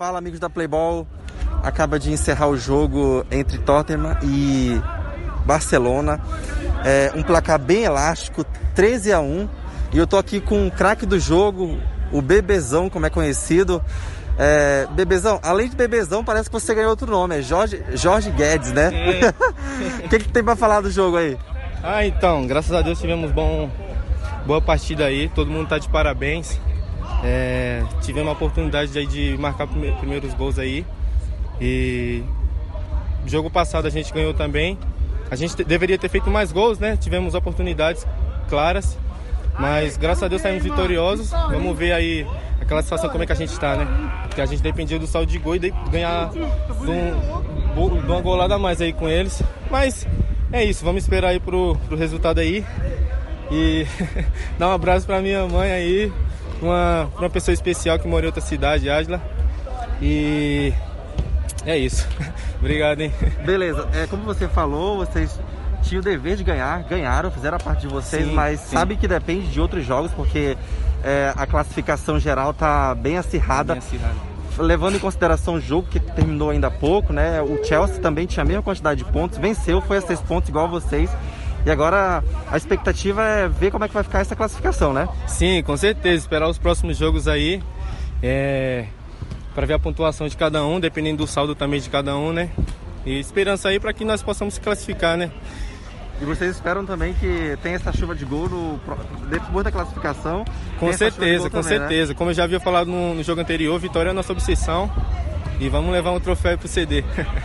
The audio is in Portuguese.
Fala amigos da Playball, acaba de encerrar o jogo entre Tottenham e Barcelona, é, um placar bem elástico, 13 a 1 e eu tô aqui com o craque do jogo, o Bebezão, como é conhecido. É, Bebezão, além de Bebezão, parece que você ganhou outro nome, é Jorge, Jorge Guedes, né? O que, que tem pra falar do jogo aí? Ah, então, graças a Deus tivemos bom, boa partida aí, todo mundo tá de parabéns. É, tivemos a oportunidade de, de marcar prime- primeiros gols aí. E jogo passado a gente ganhou também. A gente te- deveria ter feito mais gols, né? Tivemos oportunidades claras. Mas graças a Deus saímos vitoriosos. Vamos ver aí a classificação como é que a gente está, né? Porque a gente dependia do saldo de gol e de ganhar de, um, de uma golada a mais aí com eles. Mas é isso, vamos esperar aí pro, pro resultado aí. E dar um abraço pra minha mãe aí, uma, uma pessoa especial que mora em outra cidade, Ágila. E é isso. Obrigado, hein? Beleza, é, como você falou, vocês tinham o dever de ganhar, ganharam, fizeram a parte de vocês, Sim, mas sim. sabe que depende de outros jogos, porque é, a classificação geral tá bem acirrada. Bem acirrado. Levando em consideração o jogo que terminou ainda há pouco, né? O Chelsea também tinha a mesma quantidade de pontos, venceu, foi a seis pontos igual a vocês. E agora a expectativa é ver como é que vai ficar essa classificação, né? Sim, com certeza. Esperar os próximos jogos aí. É, para ver a pontuação de cada um, dependendo do saldo também de cada um, né? E esperança aí para que nós possamos se classificar, né? E vocês esperam também que tenha essa chuva de gol no, depois da classificação. Com certeza, com também, né? certeza. Como eu já havia falado no, no jogo anterior, vitória é a nossa obsessão. E vamos levar um troféu pro CD.